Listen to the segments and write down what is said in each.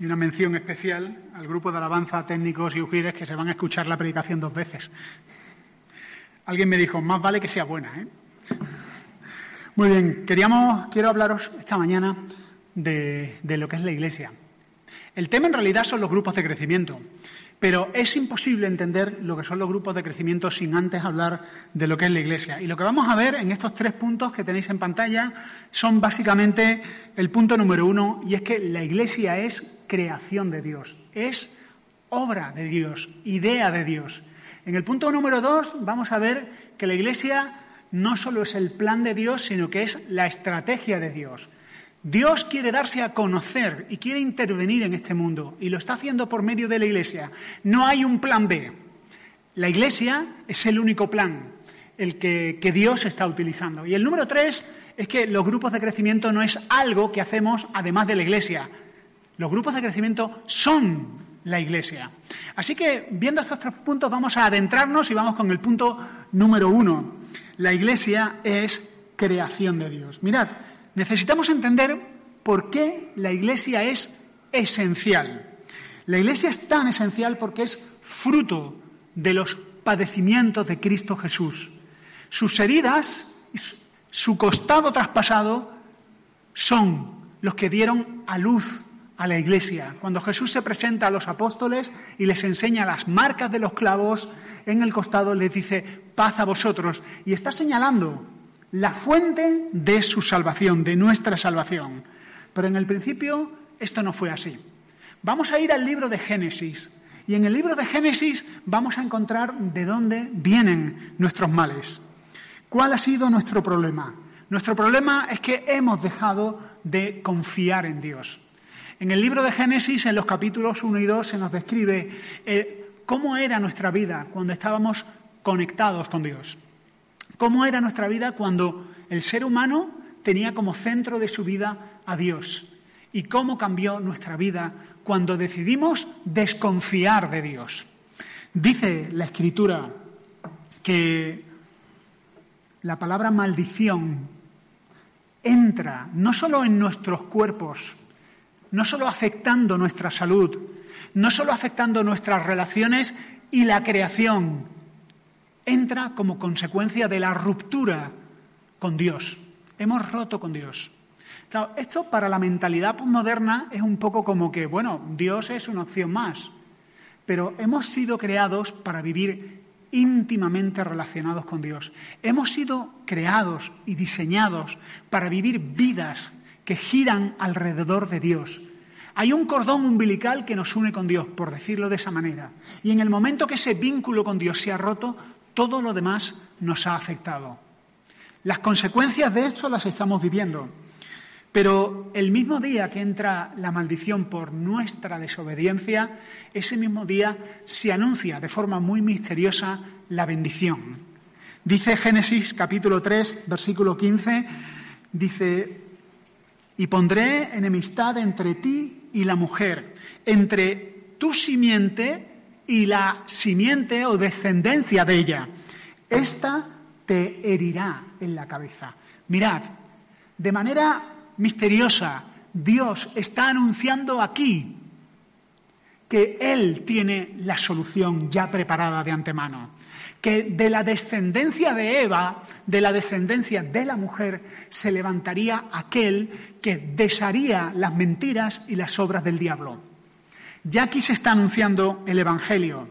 Y una mención especial al grupo de alabanza técnicos y ujires que se van a escuchar la predicación dos veces. Alguien me dijo, más vale que sea buena. ¿eh? Muy bien, queríamos, quiero hablaros esta mañana de, de lo que es la Iglesia. El tema en realidad son los grupos de crecimiento. Pero es imposible entender lo que son los grupos de crecimiento sin antes hablar de lo que es la Iglesia. Y lo que vamos a ver en estos tres puntos que tenéis en pantalla son básicamente el punto número uno, y es que la Iglesia es creación de Dios, es obra de Dios, idea de Dios. En el punto número dos vamos a ver que la Iglesia no solo es el plan de Dios, sino que es la estrategia de Dios. Dios quiere darse a conocer y quiere intervenir en este mundo y lo está haciendo por medio de la Iglesia. No hay un plan B. La Iglesia es el único plan, el que, que, Dios está utilizando. Y el número tres es que los grupos de crecimiento no es algo que hacemos además de la Iglesia. Los grupos de crecimiento son la Iglesia. Así que, viendo estos tres puntos, vamos a adentrarnos y vamos con el punto número uno. La Iglesia es creación de Dios. Mirad, necesitamos entender por qué la Iglesia es esencial. La Iglesia es tan esencial porque es fruto de los padecimientos de Cristo Jesús. Sus heridas, su costado traspasado, son los que dieron a luz a la iglesia. Cuando Jesús se presenta a los apóstoles y les enseña las marcas de los clavos en el costado, les dice, paz a vosotros. Y está señalando la fuente de su salvación, de nuestra salvación. Pero en el principio esto no fue así. Vamos a ir al libro de Génesis. Y en el libro de Génesis vamos a encontrar de dónde vienen nuestros males. ¿Cuál ha sido nuestro problema? Nuestro problema es que hemos dejado de confiar en Dios. En el libro de Génesis, en los capítulos 1 y 2, se nos describe eh, cómo era nuestra vida cuando estábamos conectados con Dios. ¿Cómo era nuestra vida cuando el ser humano tenía como centro de su vida a Dios? ¿Y cómo cambió nuestra vida cuando decidimos desconfiar de Dios? Dice la Escritura que la palabra maldición entra no solo en nuestros cuerpos, no solo afectando nuestra salud, no solo afectando nuestras relaciones y la creación, entra como consecuencia de la ruptura con Dios. Hemos roto con Dios. Esto para la mentalidad moderna es un poco como que, bueno, Dios es una opción más, pero hemos sido creados para vivir íntimamente relacionados con Dios. Hemos sido creados y diseñados para vivir vidas que giran alrededor de Dios. Hay un cordón umbilical que nos une con Dios, por decirlo de esa manera. Y en el momento que ese vínculo con Dios se ha roto, todo lo demás nos ha afectado. Las consecuencias de esto las estamos viviendo. Pero el mismo día que entra la maldición por nuestra desobediencia, ese mismo día se anuncia de forma muy misteriosa la bendición. Dice Génesis capítulo 3, versículo 15, dice, y pondré enemistad entre ti y la mujer, entre tu simiente y la simiente o descendencia de ella. Esta te herirá en la cabeza. Mirad, de manera misteriosa, Dios está anunciando aquí que Él tiene la solución ya preparada de antemano, que de la descendencia de Eva, de la descendencia de la mujer, se levantaría aquel que desharía las mentiras y las obras del diablo. Ya aquí se está anunciando el Evangelio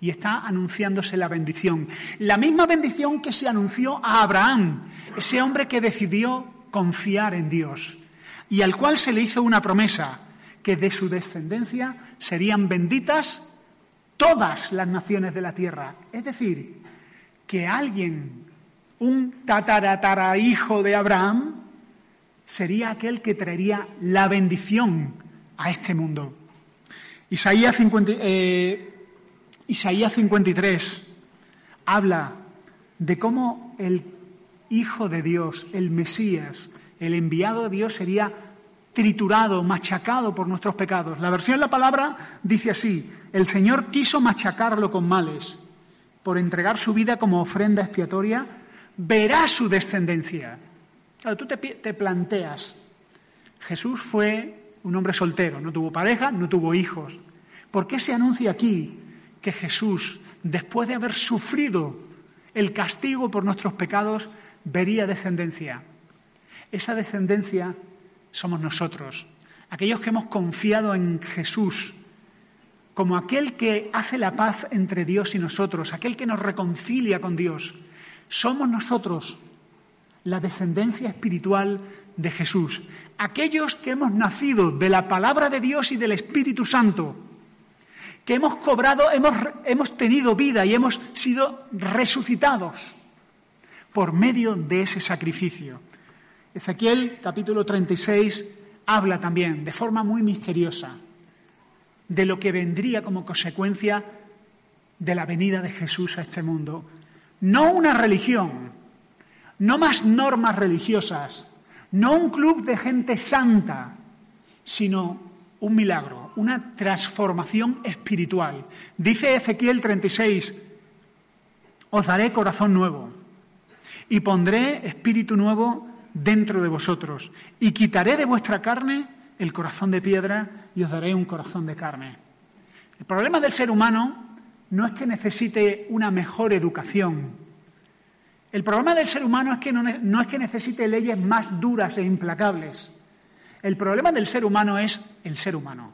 y está anunciándose la bendición. La misma bendición que se anunció a Abraham, ese hombre que decidió confiar en Dios y al cual se le hizo una promesa, que de su descendencia serían benditas todas las naciones de la tierra. Es decir, que alguien, un tataratara hijo de Abraham, sería aquel que traería la bendición a este mundo. Isaías, eh, Isaías 53 habla de cómo el Hijo de Dios, el Mesías, el enviado de Dios sería triturado, machacado por nuestros pecados. La versión de la palabra dice así, el Señor quiso machacarlo con males por entregar su vida como ofrenda expiatoria, verá su descendencia. Claro, tú te, te planteas, Jesús fue un hombre soltero, no tuvo pareja, no tuvo hijos. ¿Por qué se anuncia aquí que Jesús, después de haber sufrido el castigo por nuestros pecados, vería descendencia? Esa descendencia somos nosotros, aquellos que hemos confiado en Jesús como aquel que hace la paz entre Dios y nosotros, aquel que nos reconcilia con Dios. Somos nosotros la descendencia espiritual de Jesús, aquellos que hemos nacido de la palabra de Dios y del Espíritu Santo, que hemos cobrado, hemos, hemos tenido vida y hemos sido resucitados por medio de ese sacrificio. Ezequiel capítulo 36 habla también de forma muy misteriosa de lo que vendría como consecuencia de la venida de Jesús a este mundo. No una religión, no más normas religiosas, no un club de gente santa, sino un milagro, una transformación espiritual. Dice Ezequiel 36, os daré corazón nuevo y pondré espíritu nuevo dentro de vosotros, y quitaré de vuestra carne el corazón de piedra y os daré un corazón de carne. El problema del ser humano no es que necesite una mejor educación. El problema del ser humano es que no, no es que necesite leyes más duras e implacables. El problema del ser humano es el ser humano.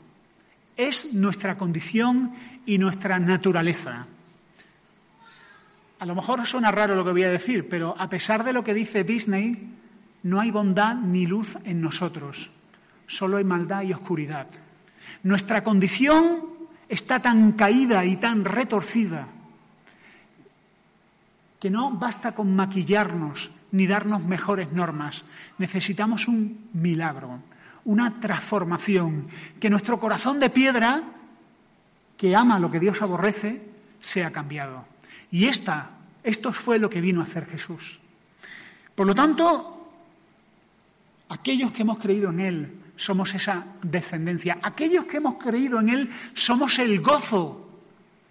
Es nuestra condición y nuestra naturaleza. A lo mejor suena raro lo que voy a decir, pero a pesar de lo que dice Disney, no hay bondad ni luz en nosotros, solo hay maldad y oscuridad. Nuestra condición está tan caída y tan retorcida que no basta con maquillarnos ni darnos mejores normas. Necesitamos un milagro, una transformación, que nuestro corazón de piedra, que ama lo que Dios aborrece, sea cambiado. Y esta, esto fue lo que vino a hacer Jesús. Por lo tanto, Aquellos que hemos creído en Él somos esa descendencia. Aquellos que hemos creído en Él somos el gozo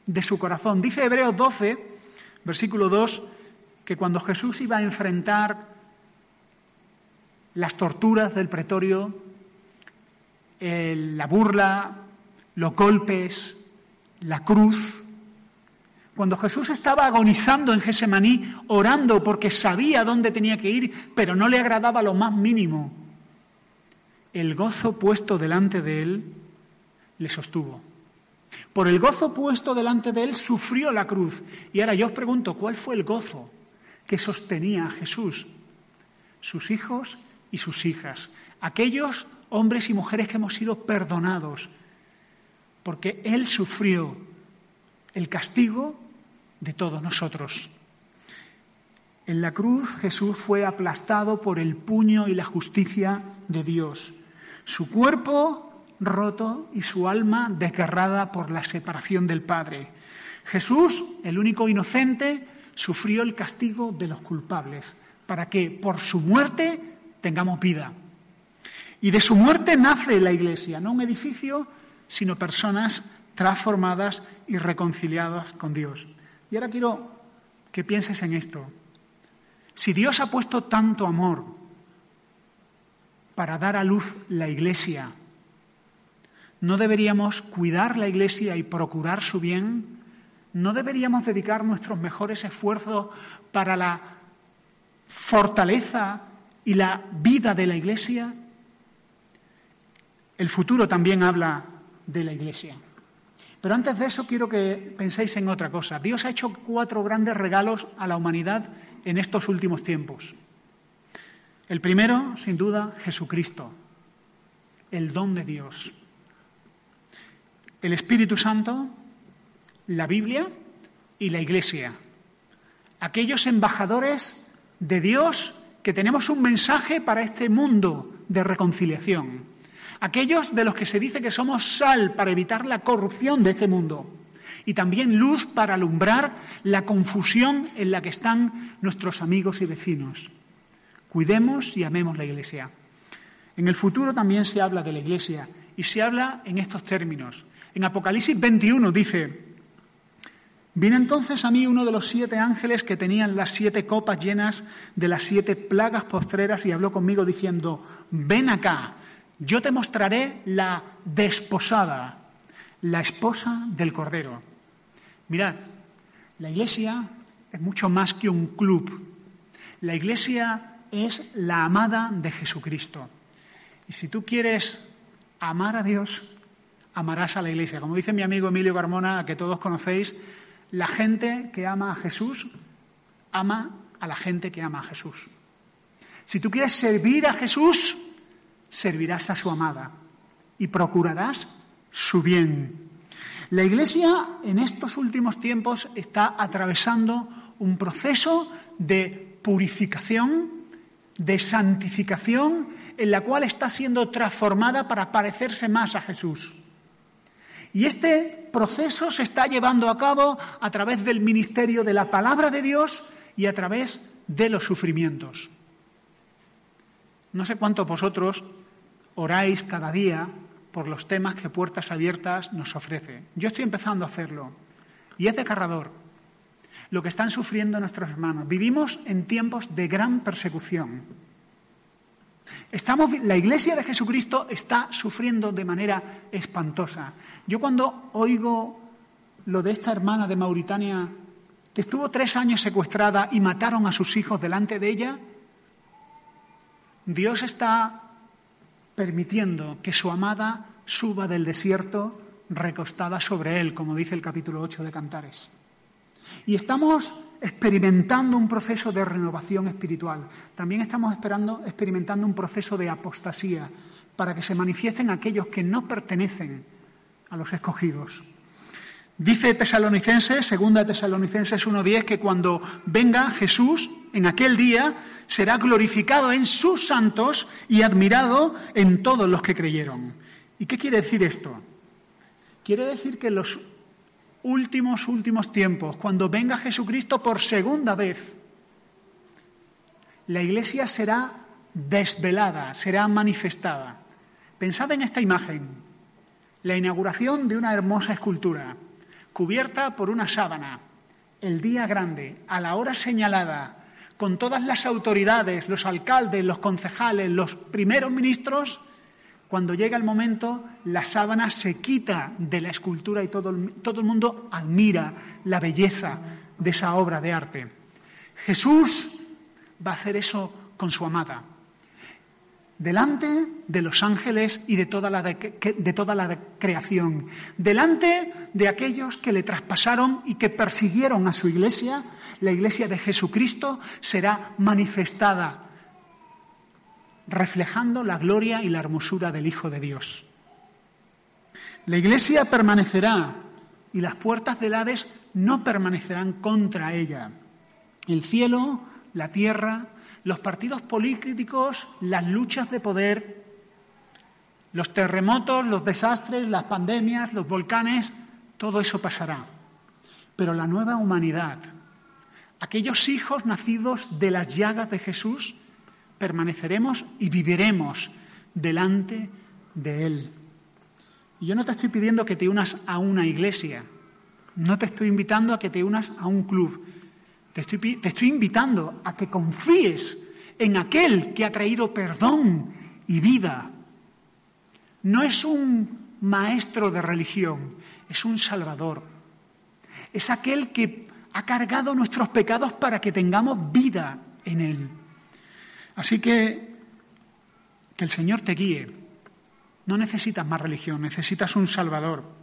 de su corazón. Dice Hebreos 12, versículo 2, que cuando Jesús iba a enfrentar las torturas del pretorio, la burla, los golpes, la cruz, cuando Jesús estaba agonizando en Gesemaní, orando porque sabía dónde tenía que ir, pero no le agradaba lo más mínimo, el gozo puesto delante de él le sostuvo. Por el gozo puesto delante de él sufrió la cruz. Y ahora yo os pregunto, ¿cuál fue el gozo que sostenía a Jesús? Sus hijos y sus hijas. Aquellos hombres y mujeres que hemos sido perdonados. Porque Él sufrió el castigo de todos nosotros. En la cruz Jesús fue aplastado por el puño y la justicia de Dios. Su cuerpo roto y su alma desgarrada por la separación del Padre. Jesús, el único inocente, sufrió el castigo de los culpables para que por su muerte tengamos vida. Y de su muerte nace la Iglesia, no un edificio, sino personas transformadas y reconciliadas con Dios. Y ahora quiero que pienses en esto. Si Dios ha puesto tanto amor para dar a luz la iglesia, ¿no deberíamos cuidar la iglesia y procurar su bien? ¿No deberíamos dedicar nuestros mejores esfuerzos para la fortaleza y la vida de la iglesia? El futuro también habla de la iglesia. Pero antes de eso quiero que penséis en otra cosa. Dios ha hecho cuatro grandes regalos a la humanidad en estos últimos tiempos. El primero, sin duda, Jesucristo, el don de Dios. El Espíritu Santo, la Biblia y la Iglesia. Aquellos embajadores de Dios que tenemos un mensaje para este mundo de reconciliación. Aquellos de los que se dice que somos sal para evitar la corrupción de este mundo y también luz para alumbrar la confusión en la que están nuestros amigos y vecinos. Cuidemos y amemos la Iglesia. En el futuro también se habla de la Iglesia y se habla en estos términos. En Apocalipsis 21 dice, Vino entonces a mí uno de los siete ángeles que tenían las siete copas llenas de las siete plagas postreras y habló conmigo diciendo, ven acá, yo te mostraré la desposada, la esposa del Cordero. Mirad, la Iglesia es mucho más que un club. La Iglesia es la amada de Jesucristo. Y si tú quieres amar a Dios, amarás a la Iglesia. Como dice mi amigo Emilio Carmona, que todos conocéis, la gente que ama a Jesús ama a la gente que ama a Jesús. Si tú quieres servir a Jesús, servirás a su amada y procurarás su bien. La Iglesia en estos últimos tiempos está atravesando un proceso de purificación, de santificación, en la cual está siendo transformada para parecerse más a Jesús. Y este proceso se está llevando a cabo a través del ministerio de la palabra de Dios y a través de los sufrimientos. No sé cuántos vosotros oráis cada día por los temas que Puertas Abiertas nos ofrece. Yo estoy empezando a hacerlo y es desgarrador lo que están sufriendo nuestros hermanos. Vivimos en tiempos de gran persecución. Estamos, la Iglesia de Jesucristo está sufriendo de manera espantosa. Yo cuando oigo lo de esta hermana de Mauritania que estuvo tres años secuestrada y mataron a sus hijos delante de ella, Dios está permitiendo que su amada suba del desierto recostada sobre él, como dice el capítulo 8 de Cantares. Y estamos experimentando un proceso de renovación espiritual. También estamos esperando, experimentando un proceso de apostasía para que se manifiesten aquellos que no pertenecen a los escogidos. Dice Tesalonicenses, segunda Tesalonicenses 1.10, que cuando venga Jesús, en aquel día, será glorificado en sus santos y admirado en todos los que creyeron. ¿Y qué quiere decir esto? Quiere decir que en los últimos, últimos tiempos, cuando venga Jesucristo por segunda vez, la iglesia será desvelada, será manifestada. Pensad en esta imagen, la inauguración de una hermosa escultura cubierta por una sábana, el día grande, a la hora señalada, con todas las autoridades, los alcaldes, los concejales, los primeros ministros, cuando llega el momento, la sábana se quita de la escultura y todo el, todo el mundo admira la belleza de esa obra de arte. Jesús va a hacer eso con su amada delante de los ángeles y de toda, la de, toda la creación, delante de aquellos que le traspasaron y que persiguieron a su iglesia, la iglesia de Jesucristo será manifestada, reflejando la gloria y la hermosura del Hijo de Dios. La iglesia permanecerá y las puertas del Hades no permanecerán contra ella. El cielo, la tierra, los partidos políticos, las luchas de poder, los terremotos, los desastres, las pandemias, los volcanes, todo eso pasará. Pero la nueva humanidad, aquellos hijos nacidos de las llagas de Jesús, permaneceremos y viviremos delante de Él. Y yo no te estoy pidiendo que te unas a una iglesia, no te estoy invitando a que te unas a un club, te estoy, invitando a que confíes en aquel que ha traído perdón y vida. No es un maestro de religión, es un salvador. Es aquel que ha cargado nuestros pecados para que tengamos vida en él. Así que que el Señor te guíe. No necesitas más religión, necesitas un salvador.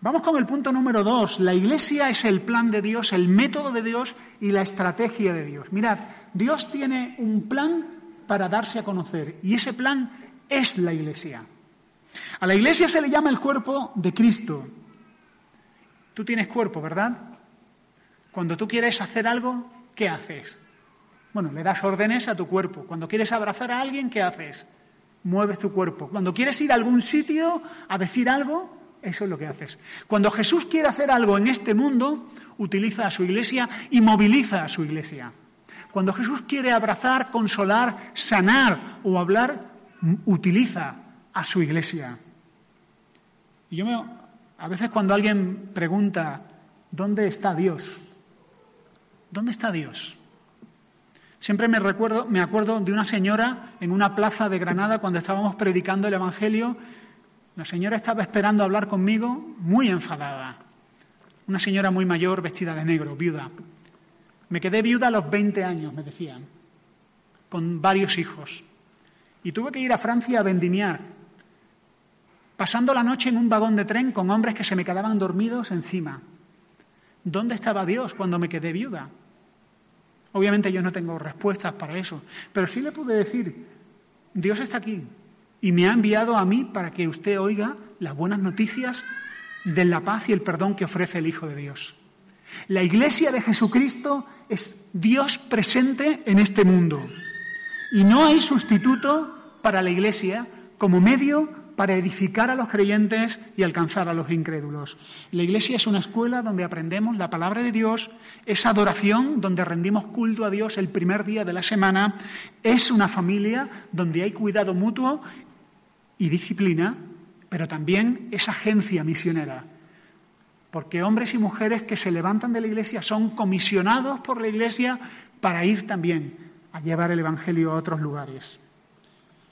Vamos con el punto número dos. La iglesia es el plan de Dios, el método de Dios y la estrategia de Dios. Mirad, Dios tiene un plan para darse a conocer y ese plan es la iglesia. A la iglesia se le llama el cuerpo de Cristo. Tú tienes cuerpo, ¿verdad? Cuando tú quieres hacer algo, ¿qué haces? Bueno, le das órdenes a tu cuerpo. Cuando quieres abrazar a alguien, ¿qué haces? mueves tu cuerpo. Cuando quieres ir a algún sitio a decir algo, eso es lo que haces. Cuando Jesús quiere hacer algo en este mundo, utiliza a su iglesia y moviliza a su iglesia. Cuando Jesús quiere abrazar, consolar, sanar o hablar, utiliza a su iglesia. Y yo me, a veces cuando alguien pregunta, ¿dónde está Dios? ¿Dónde está Dios? Siempre me, recuerdo, me acuerdo de una señora en una plaza de Granada cuando estábamos predicando el Evangelio. La señora estaba esperando hablar conmigo muy enfadada. Una señora muy mayor, vestida de negro, viuda. Me quedé viuda a los 20 años, me decían, con varios hijos. Y tuve que ir a Francia a vendimiar, pasando la noche en un vagón de tren con hombres que se me quedaban dormidos encima. ¿Dónde estaba Dios cuando me quedé viuda? Obviamente yo no tengo respuestas para eso, pero sí le pude decir, Dios está aquí y me ha enviado a mí para que usted oiga las buenas noticias de la paz y el perdón que ofrece el Hijo de Dios. La iglesia de Jesucristo es Dios presente en este mundo y no hay sustituto para la iglesia como medio para edificar a los creyentes y alcanzar a los incrédulos. La iglesia es una escuela donde aprendemos la palabra de Dios, es adoración donde rendimos culto a Dios el primer día de la semana, es una familia donde hay cuidado mutuo y disciplina, pero también es agencia misionera. Porque hombres y mujeres que se levantan de la iglesia son comisionados por la iglesia para ir también a llevar el Evangelio a otros lugares.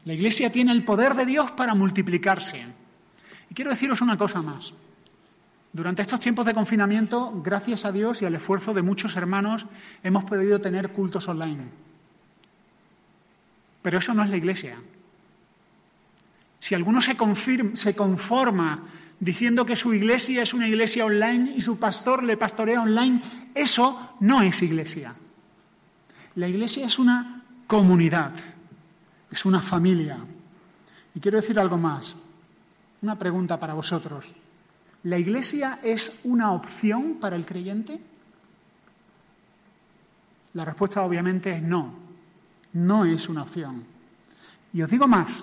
La Iglesia tiene el poder de Dios para multiplicarse. Y quiero deciros una cosa más. Durante estos tiempos de confinamiento, gracias a Dios y al esfuerzo de muchos hermanos, hemos podido tener cultos online. Pero eso no es la Iglesia. Si alguno se, se conforma diciendo que su iglesia es una iglesia online y su pastor le pastorea online, eso no es iglesia. La iglesia es una comunidad es una familia. Y quiero decir algo más, una pregunta para vosotros. ¿La iglesia es una opción para el creyente? La respuesta obviamente es no, no es una opción. Y os digo más,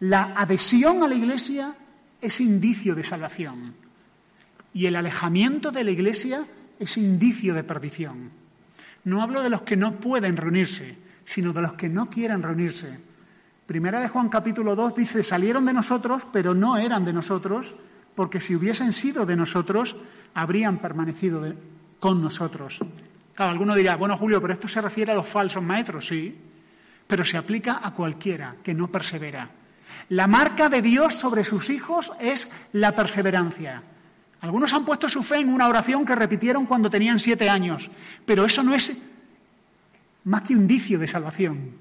la adhesión a la iglesia es indicio de salvación y el alejamiento de la iglesia es indicio de perdición. No hablo de los que no pueden reunirse, sino de los que no quieren reunirse. Primera de Juan capítulo 2 dice, salieron de nosotros, pero no eran de nosotros, porque si hubiesen sido de nosotros, habrían permanecido con nosotros. Claro, alguno dirá, bueno, Julio, pero esto se refiere a los falsos maestros, sí, pero se aplica a cualquiera que no persevera. La marca de Dios sobre sus hijos es la perseverancia. Algunos han puesto su fe en una oración que repitieron cuando tenían siete años, pero eso no es más que un indicio de salvación.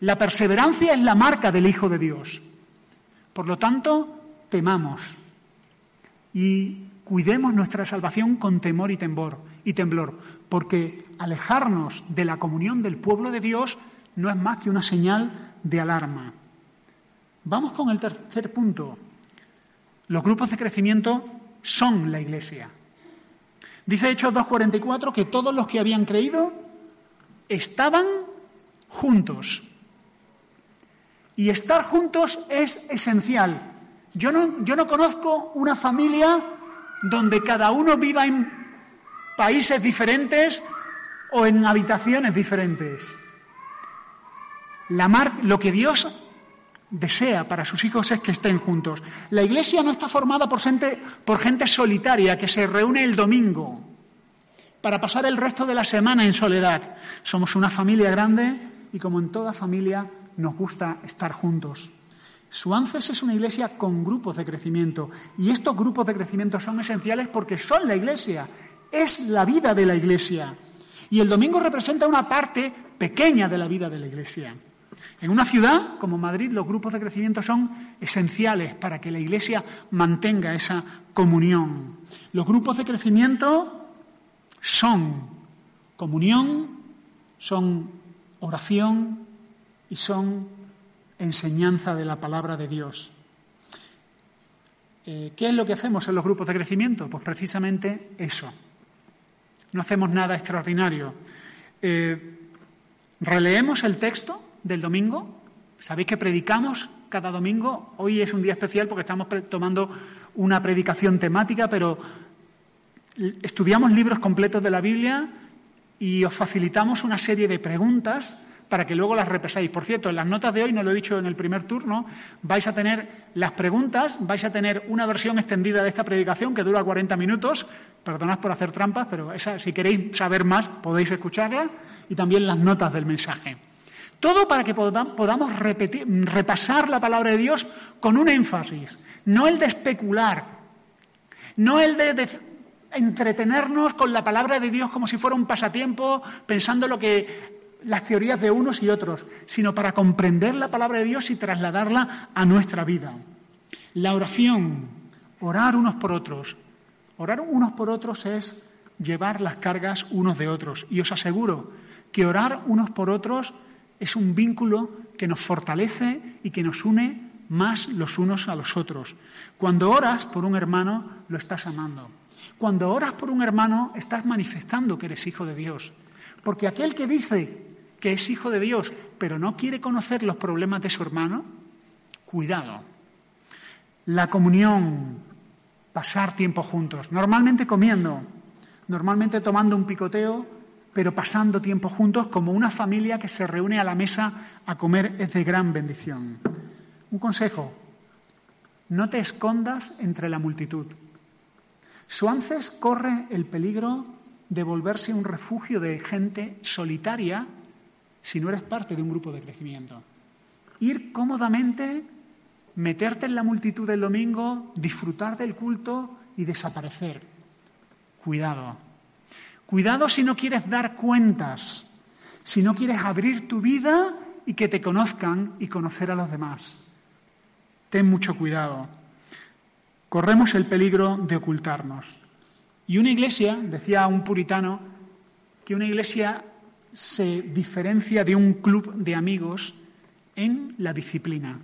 La perseverancia es la marca del Hijo de Dios. Por lo tanto, temamos y cuidemos nuestra salvación con temor y temor y temblor, porque alejarnos de la comunión del pueblo de Dios no es más que una señal de alarma. Vamos con el tercer punto. Los grupos de crecimiento son la Iglesia. Dice Hechos 2.44 que todos los que habían creído estaban juntos. Y estar juntos es esencial. Yo no, yo no conozco una familia donde cada uno viva en países diferentes o en habitaciones diferentes. La mar, lo que Dios desea para sus hijos es que estén juntos. La iglesia no está formada por gente, por gente solitaria que se reúne el domingo para pasar el resto de la semana en soledad. Somos una familia grande y como en toda familia nos gusta estar juntos. Suances es una iglesia con grupos de crecimiento y estos grupos de crecimiento son esenciales porque son la iglesia, es la vida de la iglesia. Y el domingo representa una parte pequeña de la vida de la iglesia. En una ciudad como Madrid los grupos de crecimiento son esenciales para que la iglesia mantenga esa comunión. Los grupos de crecimiento son comunión, son oración y son enseñanza de la palabra de Dios. Eh, ¿Qué es lo que hacemos en los grupos de crecimiento? Pues precisamente eso. No hacemos nada extraordinario. Eh, releemos el texto del domingo, ¿Sabéis que predicamos cada domingo? Hoy es un día especial porque estamos tomando una predicación temática, pero estudiamos libros completos de la Biblia y os facilitamos una serie de preguntas para que luego las repasáis. Por cierto, en las notas de hoy, no lo he dicho en el primer turno, vais a tener las preguntas, vais a tener una versión extendida de esta predicación que dura 40 minutos. Perdonad por hacer trampas, pero esa, si queréis saber más podéis escucharla y también las notas del mensaje. Todo para que podamos repasar la palabra de Dios con un énfasis, no el de especular, no el de entretenernos con la palabra de Dios como si fuera un pasatiempo, pensando lo que las teorías de unos y otros, sino para comprender la palabra de Dios y trasladarla a nuestra vida. La oración, orar unos por otros. Orar unos por otros es llevar las cargas unos de otros. Y os aseguro que orar unos por otros es un vínculo que nos fortalece y que nos une más los unos a los otros. Cuando oras por un hermano, lo estás amando. Cuando oras por un hermano, estás manifestando que eres hijo de Dios. Porque aquel que dice que es hijo de Dios, pero no quiere conocer los problemas de su hermano, cuidado. La comunión, pasar tiempo juntos, normalmente comiendo, normalmente tomando un picoteo, pero pasando tiempo juntos como una familia que se reúne a la mesa a comer es de gran bendición. Un consejo, no te escondas entre la multitud. Suances corre el peligro de volverse un refugio de gente solitaria si no eres parte de un grupo de crecimiento. Ir cómodamente, meterte en la multitud del domingo, disfrutar del culto y desaparecer. Cuidado. Cuidado si no quieres dar cuentas, si no quieres abrir tu vida y que te conozcan y conocer a los demás. Ten mucho cuidado corremos el peligro de ocultarnos. Y una iglesia, decía un puritano, que una iglesia se diferencia de un club de amigos en la disciplina.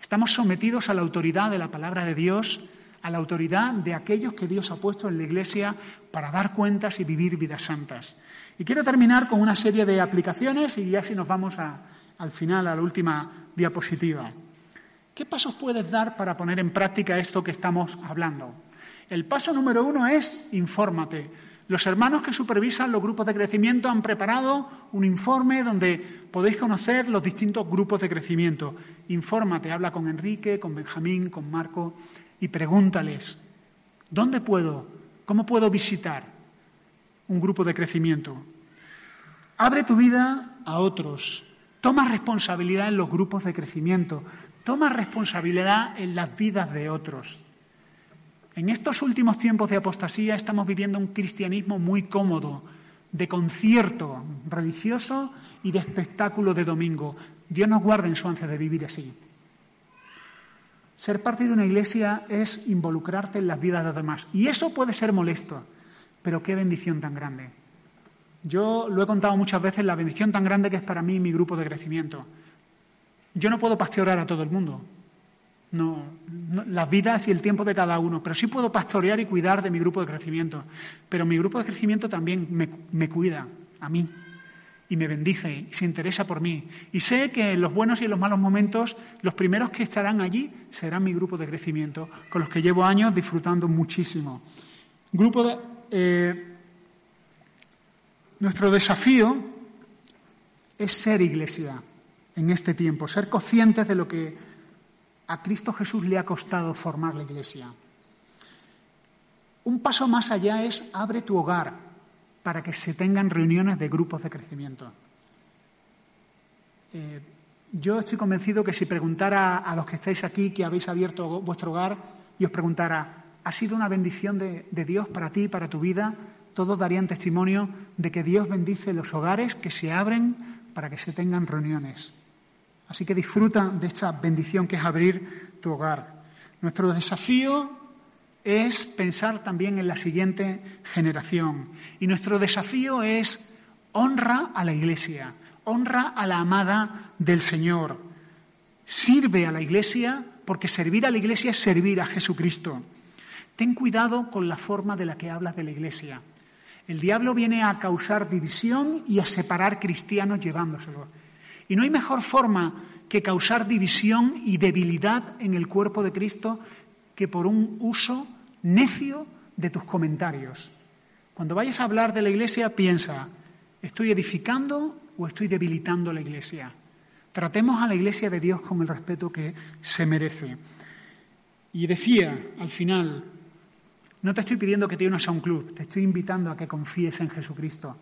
Estamos sometidos a la autoridad de la palabra de Dios, a la autoridad de aquellos que Dios ha puesto en la iglesia para dar cuentas y vivir vidas santas. Y quiero terminar con una serie de aplicaciones y ya si nos vamos al final, a la última diapositiva. ¿Qué pasos puedes dar para poner en práctica esto que estamos hablando? El paso número uno es infórmate. Los hermanos que supervisan los grupos de crecimiento han preparado un informe donde podéis conocer los distintos grupos de crecimiento. Infórmate, habla con Enrique, con Benjamín, con Marco y pregúntales, ¿dónde puedo? ¿Cómo puedo visitar un grupo de crecimiento? Abre tu vida a otros. Toma responsabilidad en los grupos de crecimiento. Toma responsabilidad en las vidas de otros. En estos últimos tiempos de apostasía estamos viviendo un cristianismo muy cómodo, de concierto religioso y de espectáculo de domingo. Dios nos guarde en su ansia de vivir así. Ser parte de una iglesia es involucrarte en las vidas de los demás. Y eso puede ser molesto, pero qué bendición tan grande. Yo lo he contado muchas veces, la bendición tan grande que es para mí mi grupo de crecimiento. Yo no puedo pastorear a todo el mundo, no, las vidas y el tiempo de cada uno, pero sí puedo pastorear y cuidar de mi grupo de crecimiento. Pero mi grupo de crecimiento también me, me cuida a mí y me bendice y se interesa por mí. Y sé que en los buenos y en los malos momentos, los primeros que estarán allí serán mi grupo de crecimiento, con los que llevo años disfrutando muchísimo. Grupo de, eh, nuestro desafío es ser iglesia en este tiempo, ser conscientes de lo que a Cristo Jesús le ha costado formar la Iglesia. Un paso más allá es abre tu hogar para que se tengan reuniones de grupos de crecimiento. Eh, yo estoy convencido que si preguntara a los que estáis aquí, que habéis abierto vuestro hogar, y os preguntara, ¿ha sido una bendición de, de Dios para ti, para tu vida? Todos darían testimonio de que Dios bendice los hogares que se abren para que se tengan reuniones. Así que disfruta de esta bendición que es abrir tu hogar. Nuestro desafío es pensar también en la siguiente generación. Y nuestro desafío es honra a la Iglesia, honra a la amada del Señor. Sirve a la Iglesia porque servir a la Iglesia es servir a Jesucristo. Ten cuidado con la forma de la que hablas de la Iglesia. El diablo viene a causar división y a separar cristianos llevándoselos. Y no hay mejor forma que causar división y debilidad en el cuerpo de Cristo que por un uso necio de tus comentarios. Cuando vayas a hablar de la iglesia, piensa, ¿estoy edificando o estoy debilitando la iglesia? Tratemos a la iglesia de Dios con el respeto que se merece. Y decía al final, no te estoy pidiendo que te unas a un club, te estoy invitando a que confíes en Jesucristo,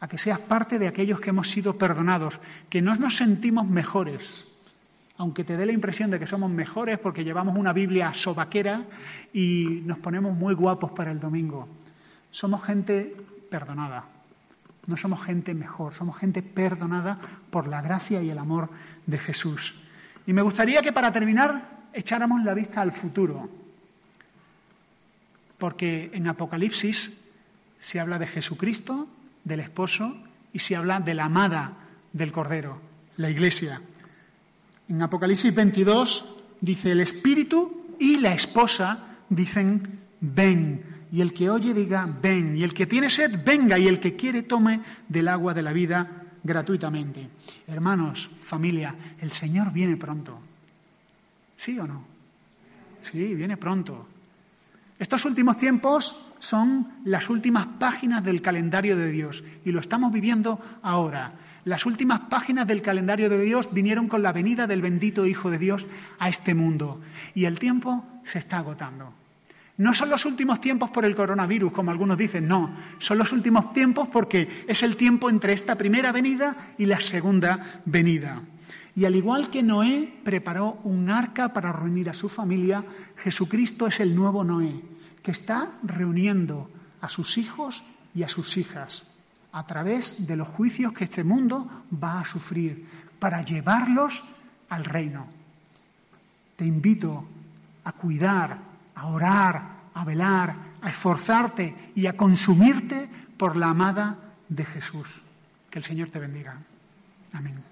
a que seas parte de aquellos que hemos sido perdonados, que no nos sentimos mejores, aunque te dé la impresión de que somos mejores porque llevamos una Biblia sobaquera y nos ponemos muy guapos para el domingo. Somos gente perdonada, no somos gente mejor, somos gente perdonada por la gracia y el amor de Jesús. Y me gustaría que para terminar echáramos la vista al futuro, porque en Apocalipsis se habla de Jesucristo, del esposo, y se habla de la amada del Cordero, la Iglesia. En Apocalipsis 22 dice, el Espíritu y la esposa dicen, ven. Y el que oye diga, ven. Y el que tiene sed, venga. Y el que quiere, tome del agua de la vida gratuitamente. Hermanos, familia, el Señor viene pronto. ¿Sí o no? Sí, viene pronto. Estos últimos tiempos son las últimas páginas del calendario de Dios y lo estamos viviendo ahora. Las últimas páginas del calendario de Dios vinieron con la venida del bendito Hijo de Dios a este mundo y el tiempo se está agotando. No son los últimos tiempos por el coronavirus, como algunos dicen, no, son los últimos tiempos porque es el tiempo entre esta primera venida y la segunda venida. Y al igual que Noé preparó un arca para reunir a su familia, Jesucristo es el nuevo Noé, que está reuniendo a sus hijos y a sus hijas a través de los juicios que este mundo va a sufrir para llevarlos al reino. Te invito a cuidar, a orar, a velar, a esforzarte y a consumirte por la amada de Jesús. Que el Señor te bendiga. Amén.